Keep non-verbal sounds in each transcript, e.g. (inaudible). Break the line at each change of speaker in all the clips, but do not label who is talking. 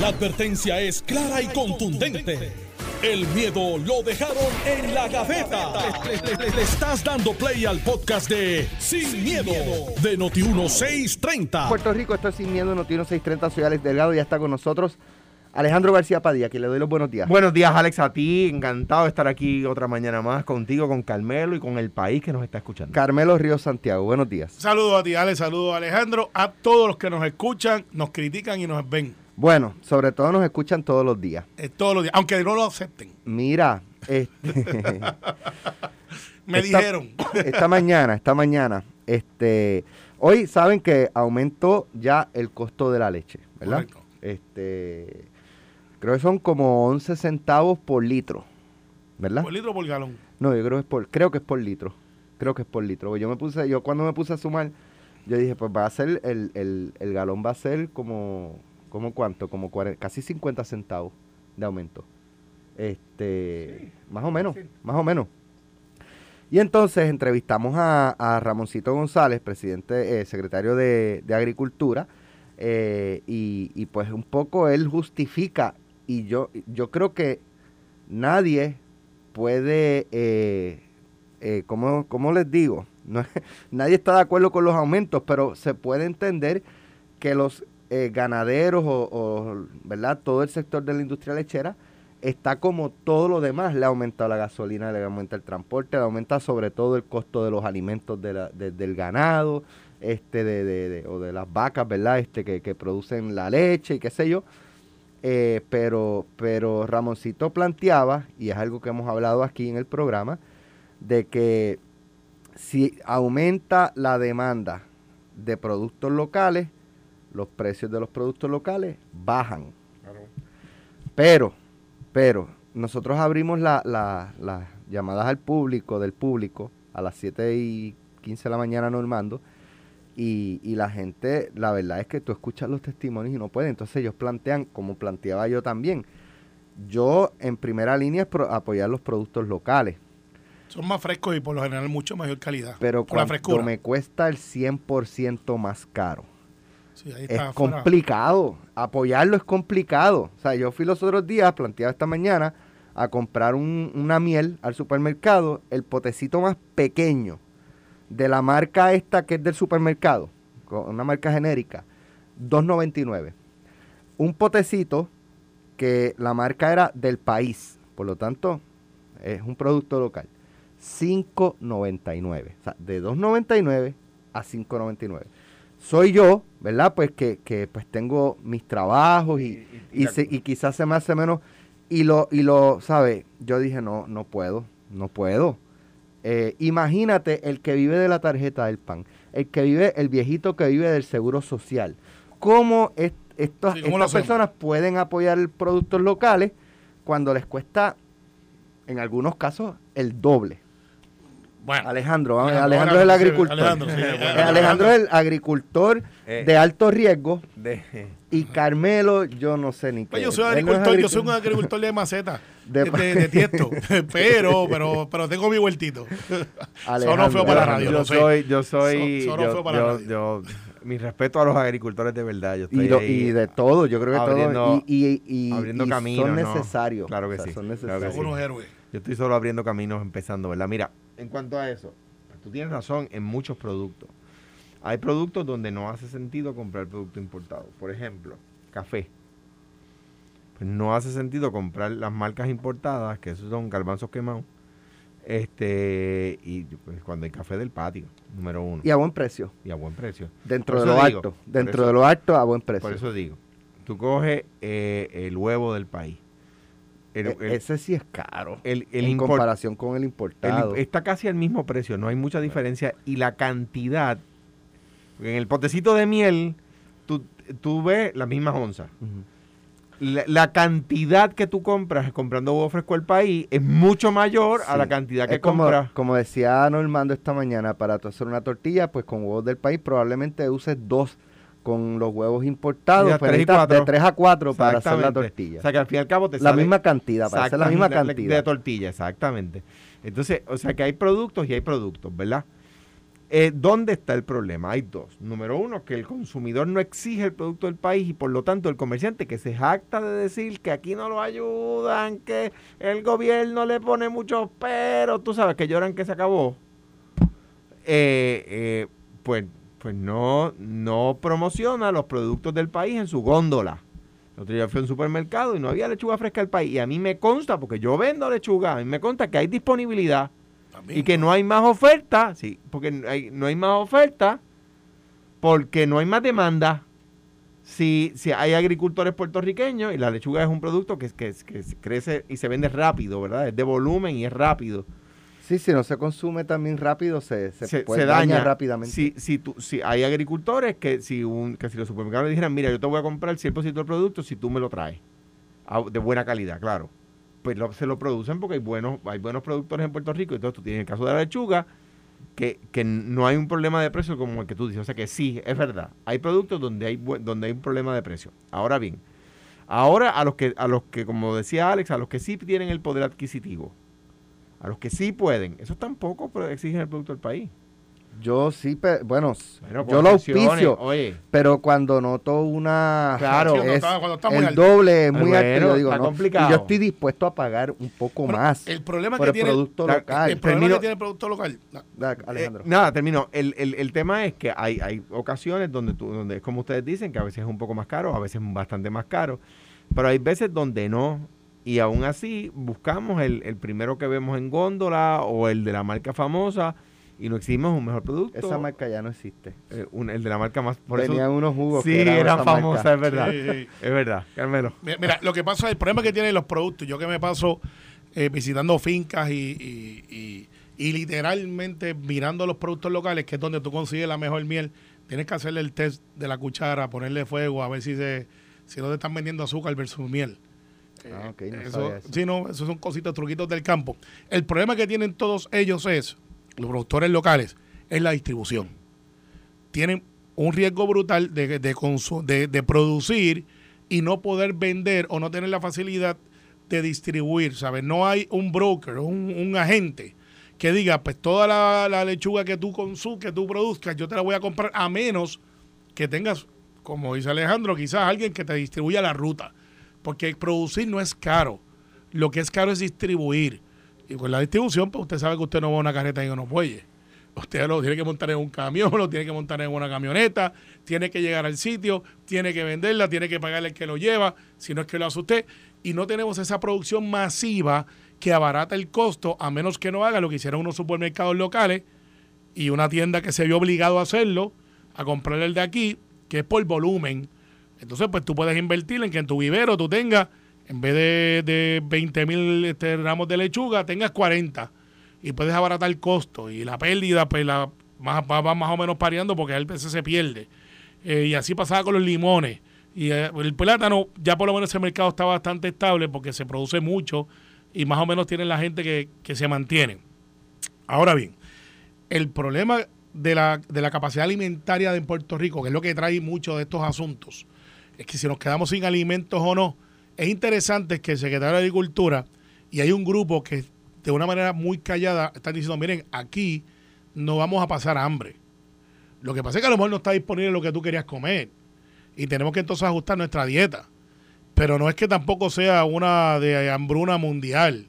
La advertencia es clara y contundente. El miedo lo dejaron en la gaveta. Le, le- le estás dando play al podcast de Sin, miedo, de Noti1630.
Puerto Rico, esto es Sin Miedo, Notino 630, soy Alex Delgado, ya está con nosotros Alejandro García Padilla, que le doy los buenos días.
Buenos días, Alex, a ti. Encantado de estar aquí otra mañana más contigo, con Carmelo y con el país que nos está escuchando.
Carmelo Ríos Santiago, buenos días.
Saludos a ti, Ale, saludos a Alejandro, a todos los que nos escuchan, nos critican y nos ven
Bueno, sobre todo nos escuchan todos los días.
eh, todos los días, aunque no lo acepten.
Mira, (laughs) este,
Me
esta-
dijeron.
esta mañana, esta mañana, este, hoy saben que aumentó ya el costo de la leche, ¿verdad?
Correcto.
Este, creo que son como 11 centavos por litro, ¿verdad?
Por litro o por galón.
No, yo creo que es por, creo que es por litro. Creo que es por litro. Yo me puse, yo cuando me puse a sumar, yo dije, pues va a ser, el, el, el galón va a ser como, como cuánto, como 40, casi 50 centavos de aumento. Este, más o menos, más o menos. Y entonces entrevistamos a, a Ramoncito González, presidente, eh, secretario de, de Agricultura, eh, y, y pues un poco él justifica, y yo, yo creo que nadie puede, eh, eh, ¿cómo, cómo les digo? No (laughs) nadie está de acuerdo con los aumentos, pero se puede entender que los eh, ganaderos o, ¿verdad? todo el sector de la industria lechera está como todo lo demás. Le ha aumentado la gasolina, le aumenta el transporte, le aumenta sobre todo el costo de los alimentos de la- de- del ganado este de, de- de- o de las vacas, ¿verdad? Este que, que producen la leche y qué sé yo. Eh, pero, pero Ramoncito planteaba, y es algo que hemos hablado aquí en el programa, de que si aumenta la demanda de productos locales, los precios de los productos locales bajan. Pero, pero, nosotros abrimos la- la- las llamadas al público, del público, a las 7 y 15 de la mañana normando, y, y la gente, la verdad es que tú escuchas los testimonios y no puede. Entonces ellos plantean, como planteaba yo también, yo en primera línea es pro- apoyar los productos locales,
Son más frescos y por lo general mucho mayor calidad.
pero cuando
frescura.
me cuesta el 100% más caro.
Sí, ahí
Es complicado, apoyarlo es complicado. O sea, yo fui los otros días, planteaba esta mañana, a comprar un- una miel al supermercado, el potecito más pequeño de la marca esta que es del supermercado, con una marca genérica, 2.99. Un potecito que la marca era del país, por lo tanto, es un producto local. 5.99. O sea, de 2.99 a 5.99. Soy yo, ¿verdad? Pues que, que, pues tengo mis trabajos y, y, se- y quizás se me hace menos. Y lo, y lo, ¿sabe? Yo dije, no, no puedo, no puedo. Eh, imagínate el que vive de la tarjeta del PAN, el que vive, el viejito que vive del seguro social. ¿Cómo es- estas,
Sí, ¿cómo
estas personas pueden apoyar productos locales cuando les cuesta, en algunos casos, el doble?
Bueno,
Alejandro,
Alejandro,
Alejandro es el agricultor.
Alejandro, sí, (laughs) bueno,
Alejandro es el agricultor
Eh.
de alto riesgo
De-
y Carmelo, yo no sé ni qué.
pues yo
es.
soy
Él no
agricultor, yo soy un
agricultor.
agricultor de maceta, (laughs)
De-
de, de, tiesto, (laughs) pero, pero, pero tengo mi huertito. Sonó feo para la radio,
yo
sé.
soy, yo soy,
So-
yo,
feo para la
yo-
radio.
yo- mi respeto a los agricultores de verdad. Yo estoy
Y, lo-
ahí
y de todo, yo creo que
abriendo-
todo. Y, y, y-
abriendo caminos,
son
¿no?
necesarios.
Claro que
O sea,
sí,
Son
claro que
necesarios.
sí.
Son unos héroes.
Yo estoy solo abriendo caminos empezando, ¿verdad? Mira, en cuanto a eso, tú tienes razón en muchos productos. Hay productos donde no hace sentido comprar producto importado. Por ejemplo, café. Pues no hace sentido comprar las marcas importadas, que esos son garbanzos quemados. Este, y pues cuando hay café del patio, número uno.
Y a buen precio.
Y a buen precio.
Dentro de lo
digo,
alto. Dentro
eso-
de lo alto, a buen precio.
Por eso digo, tú coges eh, el huevo del país. El-
E-
el-
ese sí es caro.
el-
en
import-
comparación con el importado.
está casi al mismo precio, no hay mucha diferencia. Y la cantidad, en el potecito de miel, tú, tú ves las mismas onzas. La, la cantidad que tú compras comprando huevo fresco del país es mucho mayor a la cantidad que
Es como,
compras.
como decía Normando esta mañana, para tú hacer una tortilla, pues con huevos del país probablemente uses dos con los huevos importados,
De tres
de
cuatro.
3 a 4 para hacer la tortilla.
O sea que al fin y al cabo te
la
sale
misma cantidad, para hacer la misma cantidad.
de tortilla, exactamente. Entonces, o sea que hay productos y hay productos, ¿verdad? Eh, ¿Dónde está el problema? Hay dos. Número uno, que el consumidor no exige el producto del país y por lo tanto el comerciante que se jacta de decir que aquí no lo ayudan, que el gobierno le pone muchos peros, tú sabes que lloran que se acabó. Eh, eh, pues, pues no, no promociona los productos del país en su góndola. El otro día fui a un supermercado y no había lechuga fresca del país. Y a mí me consta, porque yo vendo lechuga, a mí me consta que hay disponibilidad y que no hay más oferta, sí, porque no hay, no hay más oferta, porque no hay más demanda. Si, si hay agricultores puertorriqueños y la lechuga es un producto que, que, que crece y se vende rápido, ¿verdad? Es de volumen y es rápido.
Sí, si no se consume también rápido, se, se, puede daña rápidamente.
Si, si, tú, si hay agricultores que si, un, que si los supermercados le dijeran, mira, yo te voy a comprar el 100% del producto si tú me lo traes, de buena calidad, claro pues se lo producen porque hay buenos, hay buenos productores en Puerto Rico. Entonces tú tienes el caso de la lechuga, que, que no hay un problema de precio como el que tú dices. O sea que sí, es verdad. Hay productos donde hay, donde hay un problema de precio. Ahora bien, ahora a los que, a los que, como decía Alex, a los que sí tienen el poder adquisitivo, a los que sí pueden, esos tampoco exigen el producto del país.
Yo sí, bueno, yo lo auspicio, pero cuando noto una...
Claro,
el doble es muy alto, yo digo, no, complicado. Y yo estoy dispuesto a pagar un poco más
el problema que tiene,
producto local.
El problema que tiene el producto local.
Alejandro. Eh, nada, termino. El, el, el, tema es que hay, hay ocasiones donde, tú, donde es como ustedes dicen, que a veces es un poco más caro, a veces es bastante más caro, pero hay veces donde no. Y aún así buscamos el, el primero que vemos en góndola o el de la marca famosa y no exigimos un mejor producto.
Esa marca ya no existe.
Eh, el de la marca más.
Por Tenían unos jugos.
Sí, que era famosa, es verdad. Es verdad, Carmelo.
Mira, lo que pasa, el problema que tienen los productos, yo que me paso eh, visitando fincas y, y, literalmente mirando los productos locales, que es donde tú consigues la mejor miel, tienes que hacerle el test de la cuchara, ponerle fuego, a ver si se si no te están vendiendo azúcar versus miel.
Ah, no
eso, Sí, no, esos son cositas, truquitos del campo. El problema que tienen todos ellos es los productores locales, es la distribución. Tienen un riesgo brutal de, de, de, producir y no poder vender o no tener la facilidad de distribuir, ¿sabes? No hay un broker, un, un agente que diga, pues toda la, lechuga que tú consumes, que tú produzcas, yo te la voy a comprar a menos que tengas, como dice Alejandro, quizás alguien que te distribuya la ruta. Porque producir no es caro. Lo que es caro es distribuir. Y con la distribución, pues usted sabe que usted no va a una carreta y unos bueyes. Usted lo tiene que montar en un camión, (laughs) lo tiene que montar en una camioneta, tiene que llegar al sitio, tiene que venderla, tiene que pagarle el que lo lleva, si no es que lo hace usted. Y no tenemos esa producción masiva que abarata el costo, a menos que no haga lo que hicieron unos supermercados locales y una tienda que se vio obligado a hacerlo, a comprar el de aquí, que es por volumen. Entonces, pues tú puedes invertir en que en tu vivero tú tengas en vez de, de 20 mil este, ramos de lechuga, tengas 40 y puedes abaratar el costo y la pérdida pues la va, más o menos pareando porque el PC se pierde. Eh, y así pasaba con los limones. Y eh, el plátano ya por lo menos ese mercado está bastante estable porque se produce mucho y más o menos tienen la gente que, que se mantiene. Ahora bien, el problema de la, de la capacidad alimentaria de Puerto Rico, que es lo que trae muchos de estos asuntos, es que si nos quedamos sin alimentos o no, es interesante que el secretario de Agricultura y hay un grupo que de una manera muy callada están diciendo, miren, aquí no vamos a pasar hambre. Lo que pasa es que a lo mejor no está disponible lo que tú querías comer y tenemos que entonces ajustar nuestra dieta. Pero no es que tampoco sea una de hambruna mundial.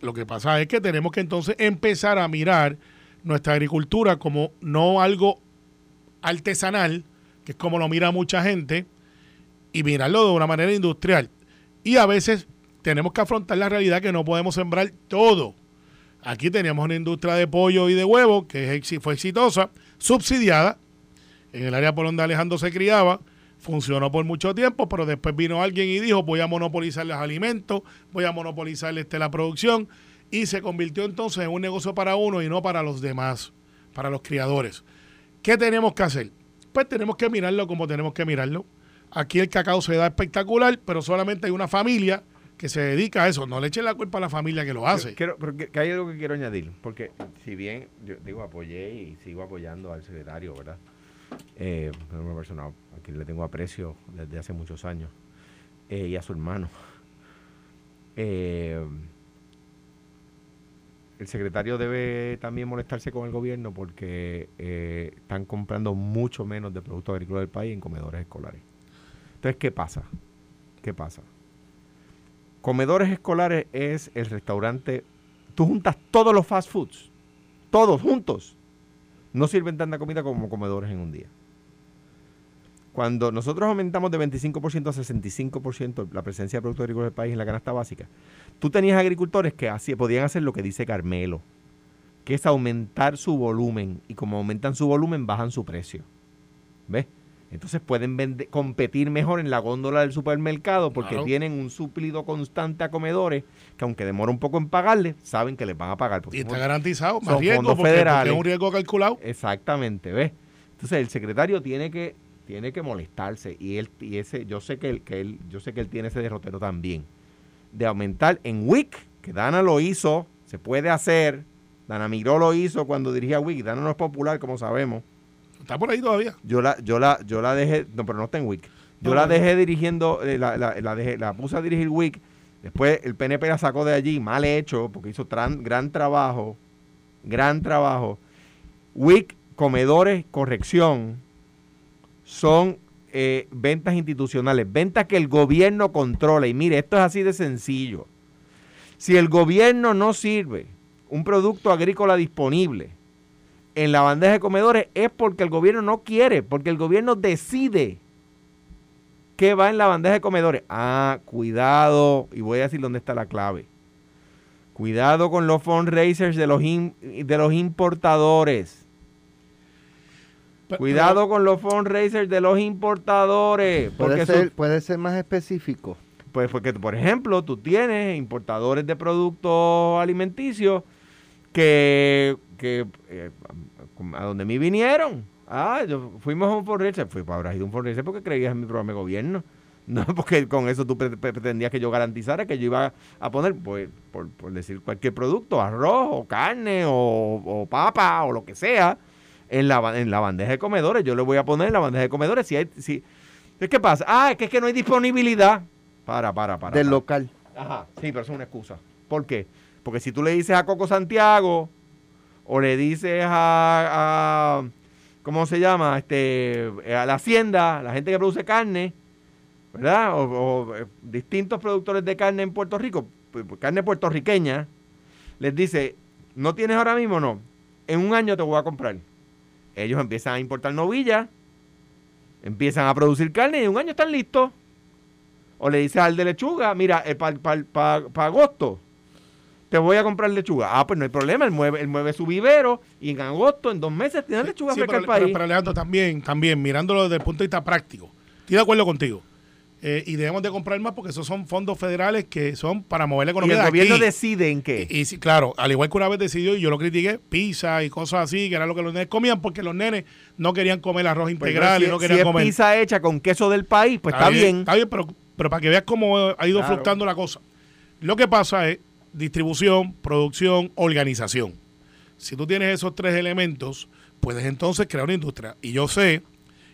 Lo que pasa es que tenemos que entonces empezar a mirar nuestra agricultura como no algo artesanal, que es como lo mira mucha gente, y mirarlo de una manera industrial. Y a veces tenemos que afrontar la realidad que no podemos sembrar todo. Aquí teníamos una industria de pollo y de huevo que fue exitosa, subsidiada. En el área por donde Alejandro se criaba, funcionó por mucho tiempo, pero después vino alguien y dijo, voy a monopolizar los alimentos, voy a monopolizar este, la producción, y se convirtió entonces en un negocio para uno y no para los demás, para los criadores. ¿Qué tenemos que hacer? Pues tenemos que mirarlo como tenemos que mirarlo. Aquí el cacao se da espectacular, pero solamente hay una familia que se dedica a eso. No le echen la culpa a la familia que lo hace.
Quiero, pero que, hay algo que quiero añadir, porque si bien yo digo apoyé y sigo apoyando al secretario, ¿verdad? Eh, una persona a quien le tengo aprecio desde hace muchos años eh, y a su hermano. Eh, el secretario debe también molestarse con el gobierno porque eh, están comprando mucho menos de productos agrícolas del país en comedores escolares. Entonces, ¿qué pasa? ¿Qué pasa? Comedores escolares es el restaurante. Tú juntas todos los fast foods, todos juntos. No sirven tanta comida como comedores en un día. Cuando nosotros aumentamos de 25% a 65% la presencia de productos agrícolas del país en la canasta básica, tú tenías agricultores que podían hacer lo que dice Carmelo, que es aumentar su volumen. Y como aumentan su volumen, bajan su precio. ¿Ves? Entonces pueden vender, competir mejor en la góndola del supermercado porque
Claro.
tienen un suplido constante a comedores que aunque demora un poco en pagarle, saben que les van a pagar. porque
Y está garantizado, más riesgo, porque, es un riesgo calculado.
Exactamente, ¿ves? Entonces el secretario tiene que tiene que molestarse y él y ese yo sé que él, que él yo sé que él tiene ese derrotero también de aumentar en WIC, que Dana lo hizo, se puede hacer. Dana Miró lo hizo cuando dirigía WIC, Dana no es popular como sabemos.
Está por ahí todavía.
Yo la yo la yo la dejé, no, pero no está en WIC. Yo
No,
la
no,
dejé dirigiendo eh, la, la, la dejé- la puse a dirigir WIC. Después el PNP la sacó de allí, mal hecho, porque hizo tran- gran trabajo, gran trabajo. WIC, comedores, corrección, son eh, ventas institucionales, ventas que el gobierno controla. Y mire, esto es así de sencillo. Si el gobierno no sirve un producto agrícola disponible en la bandeja de comedores, es porque el gobierno no quiere, porque el gobierno decide qué va en la bandeja de comedores. Ah, cuidado, y voy a decir dónde está la clave. Cuidado con los fundraisers de los, in- de los importadores. Cuidado con los fundraisers de los importadores. Porque
Puede ser, puede ser más específico.
pues porque, por ejemplo, tú tienes importadores de productos alimenticios que, que eh, a donde mí vinieron. Ah, yo fuimos a un fundraiser. Fui para haber ido a un fundraiser porque creías en mi programa de gobierno. (laughs) No porque con eso tú pre- pre- pretendías que yo garantizara que yo iba a poner, pues, por, por decir cualquier producto, arroz o carne o, o papa o lo que sea, en la, en la bandeja de comedores. Yo le voy a poner en la bandeja de comedores. Si hay, si, ¿Qué pasa? Ah, es que, es que no hay disponibilidad. Para, para, para.
del
para.
local.
Ajá, sí, pero eso es una excusa. ¿Por qué? Porque si tú le dices a Coco Santiago o le dices a, a- ¿cómo se llama? Este, a la hacienda, la gente que produce carne, ¿verdad? O, eh, distintos productores de carne en Puerto Rico, carne puertorriqueña, les dice, ¿no tienes ahora mismo? No. En un año te voy a comprar. Ellos empiezan a importar novillas, empiezan a producir carne y en un año están listos. O le dices al de lechuga, mira, para agosto te voy a comprar lechuga. Ah, pues no hay problema, él mueve, él mueve su vivero y en agosto, en dos meses, tiene lechuga
Sí,
fresca al país.
pero- pero, Alejandro, también, también, mirándolo desde el punto de vista práctico, estoy de acuerdo contigo. Eh, y debemos de comprar más porque esos son fondos federales que son para mover la
y
economía
el
de
gobierno
aquí.
decide en qué.
Y, y claro, al igual que una vez decidió, y yo lo critiqué, pizza y cosas así, que era lo que los nenes comían, porque los nenes no querían comer arroz
Pues,
integral
si,
y no
si
querían
es
comer.
pizza hecha con queso del país, pues está, bien.
Está bien, pero, pero para que veas cómo ha ido
Claro.
fluctuando la cosa. Lo que pasa es distribución, producción, organización. Si tú tienes esos tres elementos, puedes entonces crear una industria. Y yo sé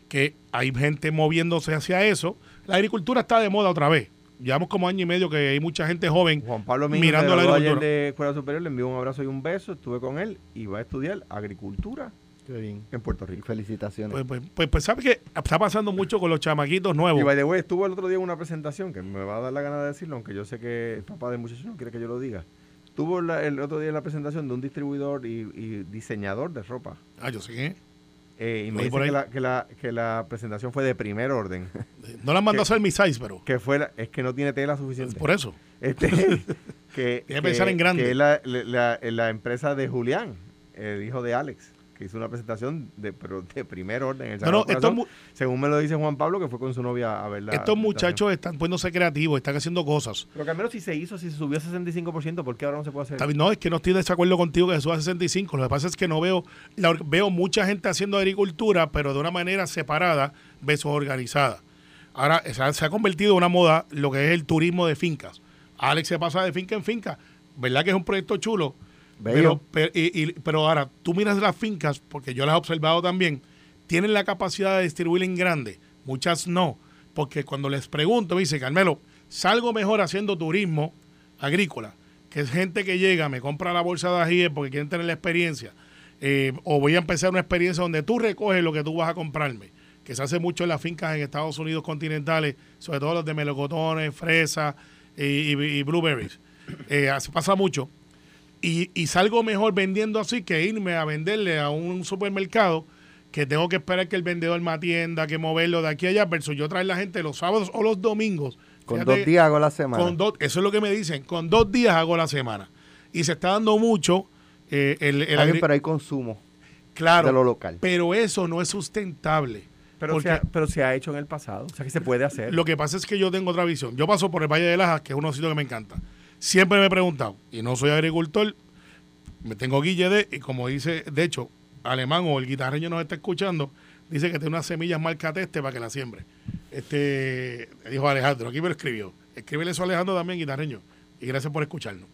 que hay gente moviéndose hacia eso. La agricultura está de moda otra vez. Llevamos como año y medio que hay mucha gente joven
Juan Pablo Mínguez
mirando la
graduó ayer
agricultura.
de Escuela Superior, le envió un abrazo y un beso, estuve con él y va a estudiar agricultura
Qué bien.
en Puerto
Y
Rico.
felicitaciones.
Pues, pues, pues, pues ¿sabes que Está pasando mucho con los chamaquitos
Y
nuevos.
by the way, estuvo el otro día en una presentación que me va a dar la gana de decirlo, aunque yo sé que el papá del muchacho no quiere que yo lo diga. Estuvo la- el otro día en la presentación de un distribuidor y, y diseñador de ropa.
Ah, yo sé que
Eh, y me dice que la, que, la, que la presentación fue de primer orden.
no la mandó a hacer mi size, pero
que fue la- es que no tiene tela suficiente.
por eso.
Este, (laughs) que,
Tiene que pensar en grande.
Que es la, la- la- la empresa de Julián, el hijo de Alex, que hizo una presentación de, pero de primer orden. en el
No, no,
Corazón, según me lo dice Juan Pablo, que fue con su novia a verla.
estos muchachos están poniéndose creativos, están haciendo cosas.
Pero que al menos si se hizo, si se subió a 65%, ¿por qué ahora no se puede hacer?
No, es que no estoy de desacuerdo contigo que se suba a 65. Lo que pasa es que no veo, la veo mucha gente haciendo agricultura, pero de una manera separada versus organizada. Ahora se ha, se ha convertido en una moda lo que es el turismo de fincas. Alex se pasa de finca en finca. ¿Verdad que es un proyecto chulo? Pero, pero, y- y- pero ahora, tú miras las fincas, porque yo las he observado también, tienen la capacidad de distribuir en grande. Muchas no. Porque cuando les pregunto, me dice, Carmelo, salgo mejor haciendo turismo agrícola que es gente que llega, me compra la bolsa de ají porque quieren tener la experiencia, eh, o voy a empezar una experiencia donde tú recoges lo que tú vas a comprarme, que se hace mucho en las fincas en Estados Unidos continentales, sobre todo los de melocotones, fresas y, y- blueberries. Eh, así pasa mucho. Y, y salgo mejor vendiendo así que irme a venderle a un supermercado que tengo que esperar que el vendedor me atienda, que moverlo de aquí a allá, versus yo traer la gente los sábados o los domingos.
Con
Fíjate
dos días hago la semana.
con dos, eso es lo que me dicen. Con dos días hago la semana. Y se está dando mucho eh, el, el
pero hay consumo
claro,
de lo local.
pero eso no es sustentable.
Pero
Porque
se, ha, pero se ha hecho en el pasado. O sea que se puede hacer.
lo que pasa es que yo tengo otra visión. Yo paso por el Valle de Lajas, que es uno sitio que me encanta. Siempre me he preguntado, y no soy agricultor, me tengo guille de, y como dice, de hecho, Alemán o el guitarreño nos está escuchando, dice que tiene unas semillas marca teste para que la siembre. Este, dijo Alejandro, aquí me lo escribió. Escríbele eso a Alejandro también, guitarreño. Y gracias por escucharnos.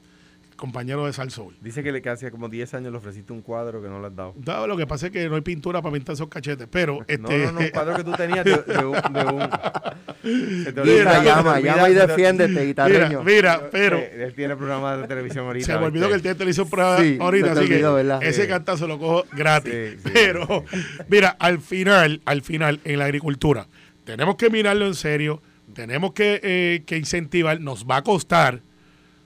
Compañero de Sal Soul.
Dice que le que hace como 10 años le ofreciste un cuadro que no le has dado.
Dado lo que pasa es que no hay pintura para pintar esos cachetes, pero este,
No, no, no, un cuadro que tú tenías de, de un... De un se te
Mira,
olvida-
llama,
te
llama y defiéndete,
mira,
guitarreño.
mira, pero
Eh, él tiene programa de televisión ahorita.
se me olvidó que
¿viste?
el tiene televisión por
Sí,
ahorita, así
olvidó,
que
¿verdad?
ese
Sí.
cantazo lo cojo gratis.
Sí, sí.
Pero, mira, al final, al final, en la agricultura, tenemos que mirarlo en serio, tenemos que, eh, que incentivar, nos va a costar.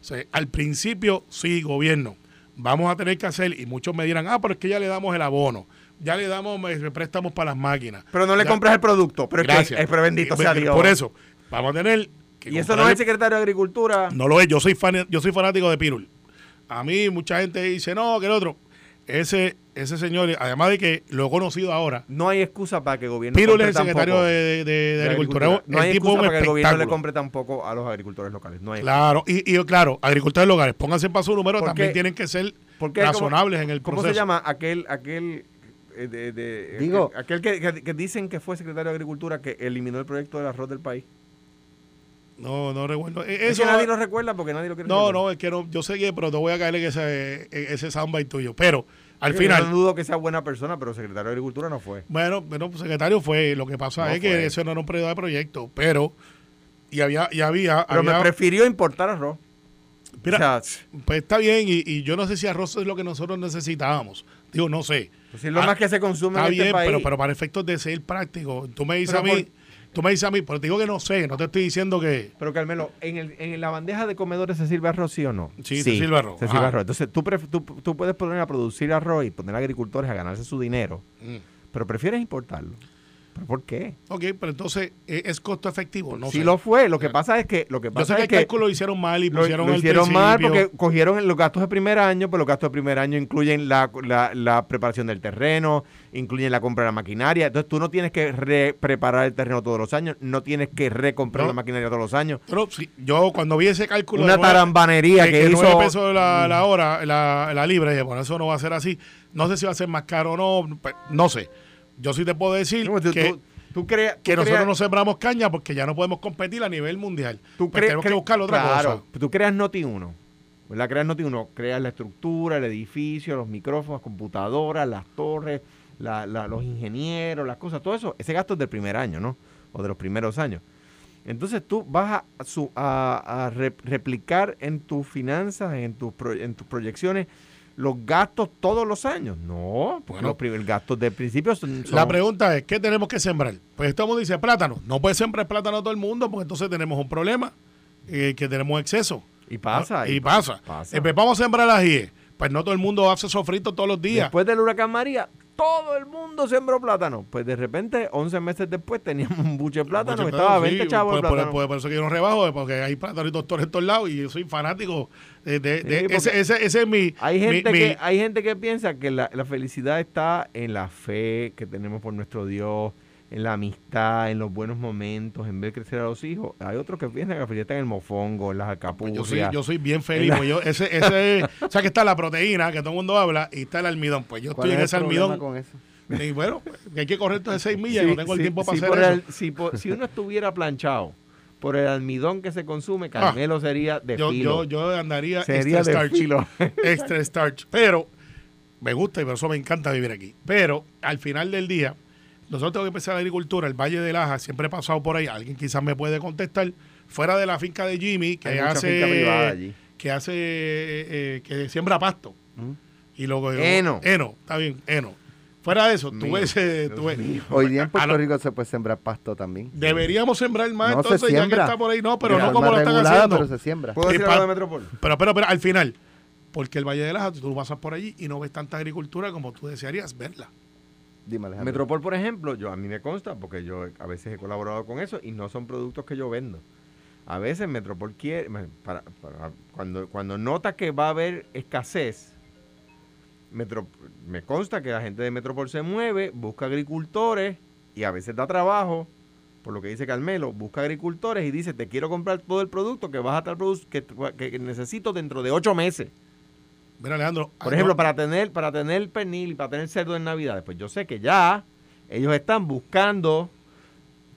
Sea, al principio, sí, gobierno, vamos a tener que hacer, y muchos me dirán, ah, pero es que ya le damos el abono, ya le damos eh, préstamos para las máquinas.
Pero no le
Ya-
compras el producto. Pero es que
Gracias.
es pero bendito sea Dios.
Por eso, vamos a tener que
Y eso no es el secretario de Agricultura.
no lo es, yo soy fan, yo soy fanático de Pirul. A mí mucha gente dice, no, que el otro. Ese, ese señor, además de que lo he conocido ahora,
No hay excusa para que el gobierno
es el secretario
tampoco
de, de- de
de
Agricultura.
No hay
tipo
excusa para que el gobierno le compre tampoco a los agricultores locales. No hay
Claro, y, y claro, agricultores locales, pónganse para su número,
¿Por
también
qué?
tienen que ser razonables en el
¿Cómo
proceso.
se llama aquel aquel eh, de, de-
Digo-
aquel, que, que- que dicen que fue secretario de Agricultura que eliminó el proyecto del arroz del país?
No, no recuerdo. Eh,
Es
Eso,
que nadie lo recuerda porque nadie lo quiere
no,
recordar.
no, es que no, yo seguí, pero te voy a caer en ese, en ese soundbite tuyo. Pero al
Yo
final,
no dudo que sea buena persona, pero secretario de Agricultura no fue.
Bueno, bueno, pues, secretario fue. Lo que pasa
No
es que eso no era un periodo de proyecto, pero. Y había. Y había,
Pero
había-
me prefirió importar arroz.
mira,
o sea,
pues está bien, y, y yo no sé si arroz es lo que nosotros necesitábamos. Digo, no sé.
pues es lo
Ah,
más que se consume
Está
en este
bien,
país.
pero, pero para efectos de ser práctico, tú me dices
Pero
a mí, tú me dices a mí, pero te digo que no sé, no te estoy diciendo que.
Pero Carmelo, ¿en, el, ¿en la bandeja de comedores se sirve arroz, sí o no?
Sí, se sirve arroz.
Se sirve arroz. Entonces tú, pref- tú, tú puedes poner a producir arroz y poner a agricultores a ganarse su dinero,
Mm.
pero prefieres importarlo. ¿Pero por qué?
Ok, pero entonces, ¿es, es costo efectivo? No
sí
sé.
lo fue. Lo que pasa es que... Lo que
Yo
pasa
sé que
es
el
que
cálculo lo hicieron mal y
lo,
pusieron
lo
el
hicieron mal porque cogieron los gastos de primer año, pero los gastos de primer año incluyen la, la- la preparación del terreno, incluyen la compra de la maquinaria. Entonces tú no tienes que re- preparar el terreno todos los años, no tienes que recomprar
No.
la maquinaria todos los años.
Pero sí, yo cuando vi ese cálculo.
Una tarambanería que,
que
hizo...
9 pesos la, la hora, la, la libra, y bueno, eso no va a ser así. No sé si va a ser más caro o no, pues, no sé. Yo sí te puedo decir
No, tú,
que,
tú- tú
que nosotros no sembramos caña porque ya no podemos competir a nivel mundial.
tú
Pues tenemos que buscar otra
claro,
cosa.
Tú creas Noti 1, ¿verdad? Creas Noti 1, creas la estructura, el edificio, los micrófonos, computadoras, las torres, la- la- los ingenieros, las cosas, todo eso. Ese gasto es del primer año, ¿no? O de los primeros años. Entonces tú vas a, su- a- a re- replicar en tus finanzas, en tus, pro- en tus proyecciones, los gastos todos los años. No, porque
Bueno.
los gastos del principio son...
La pregunta es, ¿qué tenemos que sembrar? Pues estamos dice plátano. No puede sembrar plátano todo el mundo porque entonces tenemos un problema, eh, que tenemos exceso.
y pasa.
¿no? Y, pasa.
pasa.
Eh, pues vamos a sembrar ajíes. Pues no todo el mundo hace sofrito todos los días.
Después del huracán María, todo el mundo sembró plátano. Pues de repente, 11 meses después, teníamos un buche de plátano que estaba a
plátano,
20
sí,
chavos
por,
el
por-
plátano.
por- por eso que yo no rebajo, eh, porque hay plátanitos todos en todos lados y yo soy fanático de, de- de-
Sí,
ese, ese, ese es mi...
hay,
mi-
gente
mi-
que, hay gente que piensa que la, la felicidad está en la fe que tenemos por nuestro Dios, en la amistad, en los buenos momentos, en ver crecer a los hijos. Hay otros que piensan que está en el mofongo, en las
pues
alcapurrias.
yo, soy, yo soy bien feliz,
la-
pues yo, ese, ese, (laughs) o sea que está la proteína que todo el mundo habla y está el almidón. Pues yo
¿Cuál
estoy en
es
ese almidón.
con eso?
Y bueno, que hay que correr todas seis millas,
Sí,
no tengo el
sí,
tiempo para
sí,
hacer eso.
el- si, por- si uno estuviera planchado por el almidón que se consume, Carmelo sería de
Ah. yo,
filo.
yo, yo andaría
sería
extra
de
starch.
filo. (laughs)
extra starch. Pero me gusta y por eso me encanta vivir aquí. Pero al final del día, nosotros tenemos que empezar la agricultura. El Valle de Laja, siempre he pasado por ahí. Alguien quizás me puede contestar. Fuera de la finca de Jimmy, que
Hay
hace.
allí.
que hace, eh, eh, que siembra pasto.
Mm.
Y luego,
Heno.
Heno, está bien, heno. Fuera de eso, tú
Mío,
ves, eh, tú ves-.
Hoy día en Puerto Rico se puede sembrar pasto también.
Deberíamos sembrar más,
No se
entonces, ya que está por ahí. No, pero no como lo están
regulada,
haciendo.
pero se siembra.
¿Puedo
Y
decir
pa-
algo de Metropol?
Pero, pero, pero, al final, porque el Valle de las tú pasas por allí y no ves tanta agricultura como tú desearías verla.
Metropol, por ejemplo, yo a mí me consta, porque yo a veces he colaborado con eso y no son productos que yo vendo. A veces Metropol quiere, cuando, cuando nota que va a haber escasez, me consta que la gente de Metropol se mueve, busca agricultores y a veces da trabajo, por lo que dice Carmelo, busca agricultores y dice, te quiero comprar todo el producto que vas a estar que, que necesito dentro de ocho meses.
Mira, Alejandro.
Por ejemplo,
no,
para tener, para tener pernil y para tener cerdo en Navidad, pues yo sé que ya ellos están buscando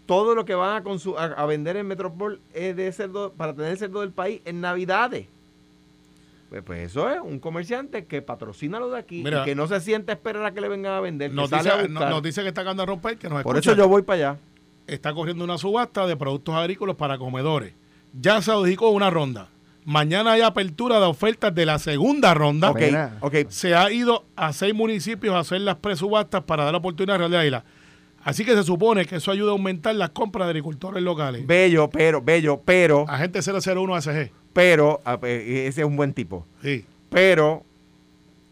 todo lo que van a, consu- a, a vender en Metropol es de cerdo, para tener cerdo del país en Navidades. Pues, pues eso es un comerciante que patrocina lo de aquí
Mira.
y que no se siente a esperar a que le vengan a vender.
nos, dice,
a
no- nos dice que está acabando a romper, que nos
Por
escucha.
eso yo voy para allá.
está corriendo una subasta de productos agrícolas para comedores. Ya se adjudicó una ronda. Mañana hay apertura de ofertas de la segunda ronda.
Ok,
Mira.
ok.
Se ha ido a seis municipios a hacer las presubastas para dar la oportunidad a Real de Águila. Así que se supone que eso ayuda a aumentar las compras de agricultores locales.
Bello, pero, bello, pero,
Agente 001 ASG.
pero, a- eh, ese es un buen tipo.
Sí.
pero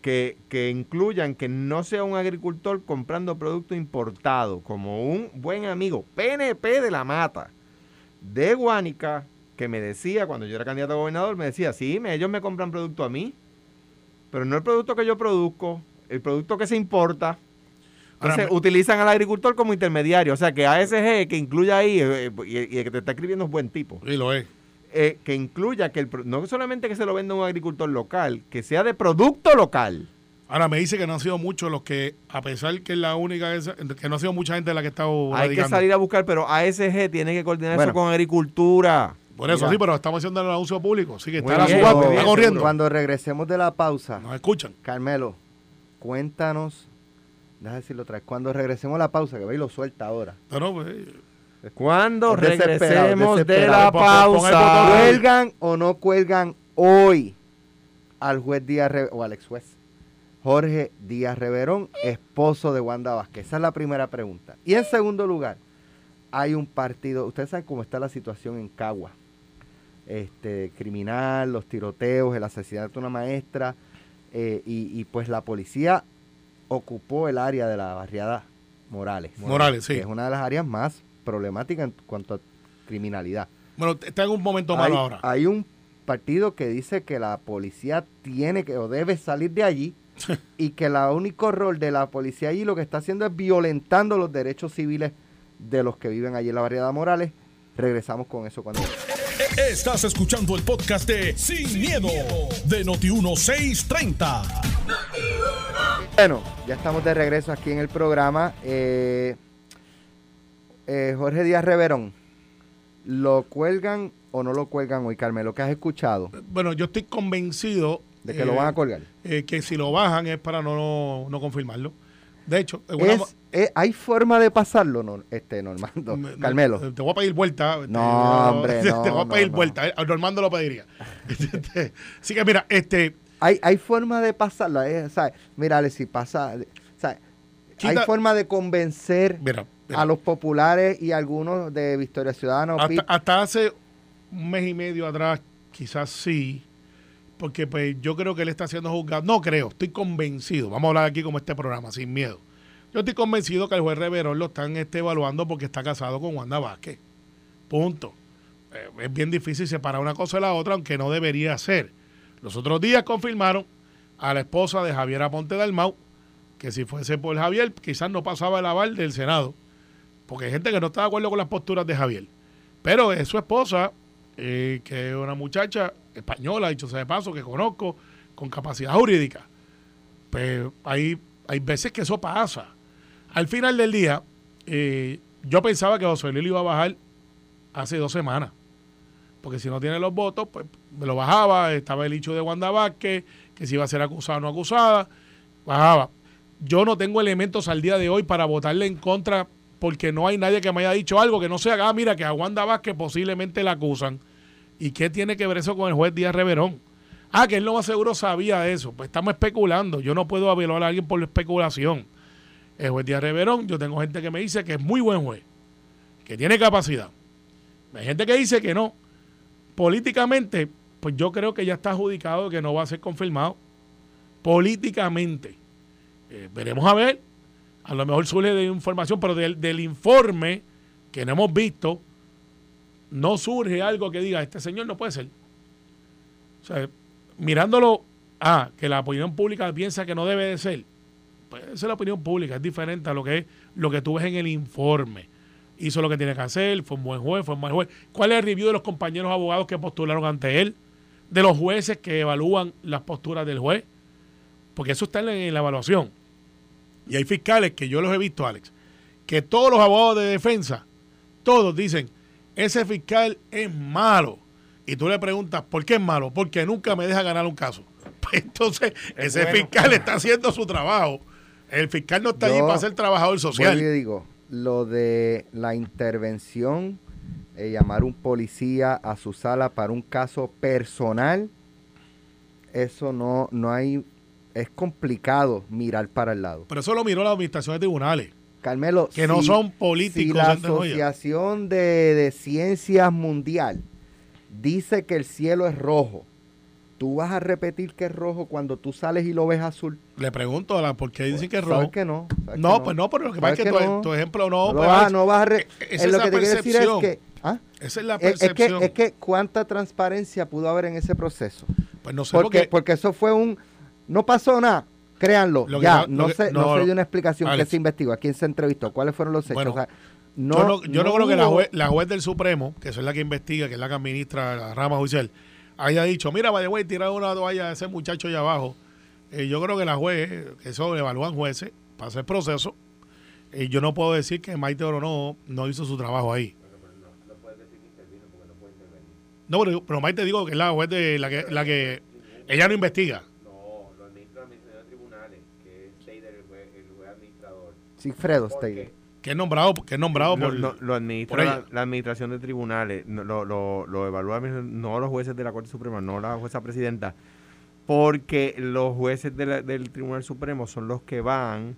que, que incluyan que no sea un agricultor comprando producto importado, como un buen amigo PNP de la Mata de Guánica, que me decía cuando yo era candidato a gobernador, me decía, sí, me- ellos me compran producto a mí, pero no el producto que yo produzco, el producto que se importa. Entonces, utilizan al agricultor como intermediario, o sea que ASG que incluya ahí, eh, y, y el que te está escribiendo es buen tipo
Sí, lo es.
eh, que incluya que el, no solamente que se lo venda a un agricultor local, que sea de producto local.
Ahora me dice que no han sido muchos los que, a pesar que es la única, esa- que no ha sido mucha gente la que ha estado
Hay que salir a buscar, pero ASG tiene que coordinar
Bueno.
eso con agricultura.
Por eso
Mira.
sí, pero estamos haciendo el anuncio público. Así que está la
bien,
subasta,
muy
está
bien,
corriendo.
Cuando regresemos de la pausa,
Nos escuchan.
Carmelo, cuéntanos, déjame decirlo otra vez, cuando regresemos a la pausa, que veis lo suelta ahora.
No, no, pues,
Cuando
desesperado,
regresemos de la pausa.
¿Cuelgan o no cuelgan hoy al juez Díaz Re- o al ex juez Jorge Díaz Reverón, esposo de Wanda Vázquez? Esa es la primera pregunta. Y en segundo lugar, hay un partido, ustedes saben cómo está la situación en Cagua. Este, criminal, los tiroteos, el asesinato de una maestra, eh, y, y pues la policía ocupó el área de la barriada Morales.
Morales, sí.
Que es una de las áreas más problemáticas en cuanto a criminalidad.
Bueno, está en un momento
Hay,
malo ahora.
hay un partido que dice que la policía tiene que o debe salir de allí y que el único rol de la policía allí lo que está haciendo es violentando los derechos civiles de los que viven allí en la barriada Morales. Regresamos con eso cuando...
Estás escuchando el podcast de Sin, miedo, de Noti1630.
Bueno, ya estamos de regreso aquí en el programa. Eh, eh, Jorge Díaz Reverón, ¿lo cuelgan o no lo cuelgan hoy, Carmelo? ¿Qué has escuchado?
Bueno, yo estoy convencido
De que lo van a colgar.
eh, que si lo bajan es para no, no, no confirmarlo. De hecho, es
eh, ¿Hay forma de pasarlo, no, este, Normando?
me-
Carmelo.
Te voy a pedir vuelta. este,
No, hombre, (laughs)
Te
no,
voy a pedir
no.
vuelta. eh, A Normando lo pediría. (laughs) Este, Así que mira, este.
Hay, hay forma de pasarlo. eh, ¿sabes? Mira, Ale, si pasa. ¿sabes? Hay forma de convencer
Mira, mira,
a los populares y algunos de Victoria Ciudadana.
hasta, hasta hace un mes y medio atrás, quizás sí. Porque pues yo creo que él está siendo juzgado. No creo, estoy convencido. Vamos a hablar aquí como este programa, sin miedo. Yo estoy convencido que el juez Reverón lo están este, evaluando porque está casado con Wanda Vázquez. Punto. Eh, es bien difícil separar una cosa de la otra, aunque no debería ser. Los otros días confirmaron a la esposa de Javier Aponte Dalmau que si fuese por Javier, quizás no pasaba el aval del Senado. Porque hay gente que no está de acuerdo con las posturas de Javier. Pero es su esposa, eh, que es una muchacha española, dicho sea de paso, que conozco, con capacidad jurídica. Pues hay, hay veces que eso pasa. Al final del día, eh, yo pensaba que José Luis iba a bajar hace dos semanas. Porque si no tiene los votos, pues me lo bajaba. Estaba el hecho de Wanda Vázquez, que si iba a ser acusada o no acusada. Bajaba. Yo no tengo elementos al día de hoy para votarle en contra porque no hay nadie que me haya dicho algo que no sea, ah, mira, que a Wanda Vázquez posiblemente la acusan. ¿Y qué tiene que ver eso con el juez Díaz Reverón? Ah, que él lo más seguro sabía eso. Pues estamos especulando. Yo no puedo evaluar a alguien por la especulación. El juez Díaz Reverón, yo tengo gente que me dice que es muy buen juez, que tiene capacidad. Hay gente que dice que no. Políticamente, pues yo creo que ya está adjudicado que no va a ser confirmado. Políticamente. Eh, veremos a ver. A lo mejor surge de información, pero del, del informe que no hemos visto, no surge algo que diga, este señor no puede ser. O sea, mirándolo, ah, que la opinión pública piensa que no debe de ser. Pues esa es la opinión pública, es diferente a lo que es lo que tú ves en el informe. Hizo lo que tiene que hacer, fue un buen juez, fue un mal juez. ¿Cuál es el review de los compañeros abogados que postularon ante él? De los jueces que evalúan las posturas del juez. Porque eso está en la evaluación. Y hay fiscales que yo los he visto, Alex, que todos los abogados de defensa, todos dicen, ese fiscal es malo. Y tú le preguntas, ¿por qué es malo? Porque nunca me deja ganar un caso. (laughs) Pues entonces, ese fiscal está haciendo su trabajo. El fiscal no está allí para ser trabajador social.
Yo digo, lo de la intervención, eh, llamar un policía a su sala para un caso personal, eso no, no hay, es complicado mirar para el lado.
Pero eso lo miró la administración de tribunales.
Carmelo,
que no son políticos.
Si la Asociación de, de Ciencias Mundial dice que el cielo es rojo, ¿tú vas a repetir que es rojo cuando tú sales y lo ves azul?
Le pregunto a la, por qué dicen que es rojo.
¿Sabes que no?
No, pues no, pero lo que pasa es que, tu, ejemplo no.
No,
pues,
vas, no vas a. Re es lo que te quiero decir es que. ¿ah?
Esa es la percepción.
Es que, es que, ¿cuánta transparencia pudo haber en ese proceso?
Pues no sé.
Porque, porque, porque eso fue un. No pasó nada. Créanlo, ya, no, se, no, se dio una explicación que se investigó, a quién se entrevistó, cuáles fueron los hechos.
Bueno, o sea, no, yo no, creo que la juez, la juez del Supremo, que es la que investiga, que es la que administra la rama judicial, haya dicho, mira, vaya, güey, tirar una toalla a ese muchacho allá abajo. Eh, yo creo que la juez, eso evalúan jueces para hacer proceso. Y yo no puedo decir que Maite Oro no, no hizo su trabajo ahí. No, pero, pero Maite digo que es la juez de la que, la que ella no investiga.
Sigfredo Steiger.
Que es nombrado, que nombrado por,
lo, administra la, administración de tribunales, lo, lo, lo evalúan no los jueces de la Corte Suprema, no la jueza presidenta, porque los jueces del Tribunal Supremo son los que van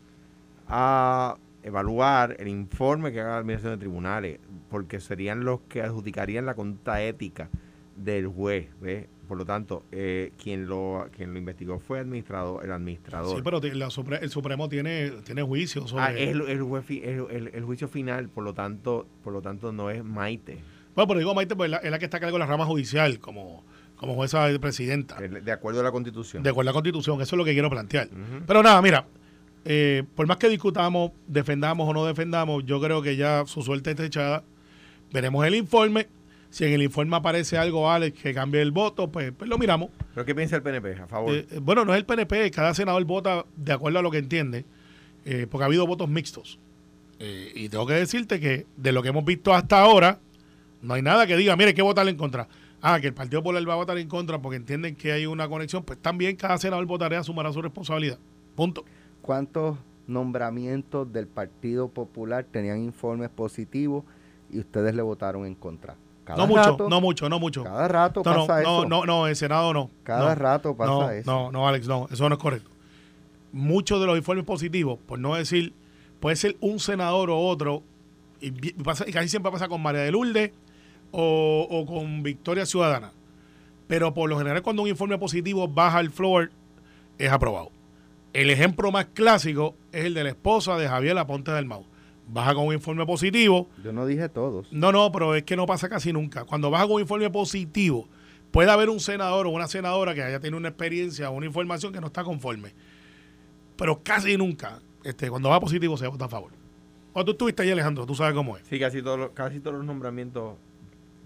a evaluar el informe que haga la administración de tribunales, porque serían los que adjudicarían la conducta ética del juez, ¿ves? Por lo tanto, eh, quien lo quien lo investigó fue administrado, el administrador.
Sí, pero el Supremo tiene tiene juicio sobre...
Ah, es el, el, el, juicio final, por lo tanto por lo tanto no es Maite.
Bueno, pero digo Maite, pues es la, que está a cargo de la rama judicial, como, como jueza de presidenta.
De acuerdo a la Constitución.
De acuerdo a la Constitución, eso es lo que quiero plantear. Pero nada, mira, eh, por más que discutamos, defendamos o no defendamos, yo creo que ya su suerte está echada. Veremos el informe si en el informe aparece algo, Alex, que cambie el voto, pues, pues lo miramos.
¿Pero qué piensa el PNP a favor?
Eh, bueno, no es el PNP, cada senador vota de acuerdo a lo que entiende, eh, porque ha habido votos mixtos. Eh, y tengo que decirte que de lo que hemos visto hasta ahora, no hay nada que diga, mire, ¿qué votar en contra? Ah, que el Partido Popular va a votar en contra porque entienden que hay una conexión, pues también cada senador votará, asumirá su responsabilidad. Punto.
¿Cuántos nombramientos del Partido Popular tenían informes positivos y ustedes le votaron en contra?
No mucho, no mucho, no mucho.
Cada rato
pasa
no,
eso. No, no, no, el Senado no.
Cada rato pasa eso.
No, no, Alex, no, eso no es correcto. Muchos de los informes positivos, por no decir, puede ser un senador o otro, y, pasa, y casi siempre pasa con María de Lourdes o, o, con Victoria Ciudadana. Pero por lo general, cuando un informe positivo baja al floor, es aprobado. El ejemplo más clásico es el de la esposa de Javier Aponte del Mau baja con un informe positivo.
Yo no dije todos.
No, no, pero es que no pasa casi nunca. Cuando baja con un informe positivo, puede haber un senador o una senadora que haya tenido una experiencia o una información que no está conforme. Pero casi nunca, este, cuando va positivo, se vota a favor. O tú estuviste ahí, Alejandro, tú sabes cómo es.
Sí, casi todos los, casi todos los nombramientos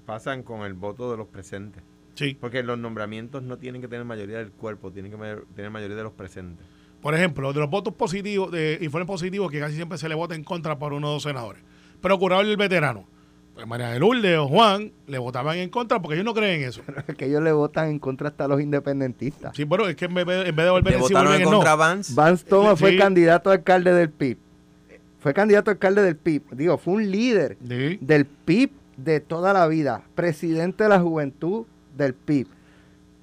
pasan con el voto de los presentes.
Sí.
Porque los nombramientos no tienen que tener mayoría del cuerpo, tienen que tener mayoría de los presentes.
Por ejemplo, de los votos positivos, de informes positivos, que casi siempre se le vota en contra por uno o dos senadores. Procurador del veterano. Pues María de Lourdes o Juan le votaban en contra porque ellos no creen en eso.
es que ellos le votan en contra hasta los independentistas.
Sí, pero es que en vez, de volver
en sí, en contra Vance.
Vance Thomas fue candidato a alcalde del PIB. Fue candidato a alcalde del PIB. Digo, fue un líder del PIB de toda la vida. Presidente de la juventud del PIB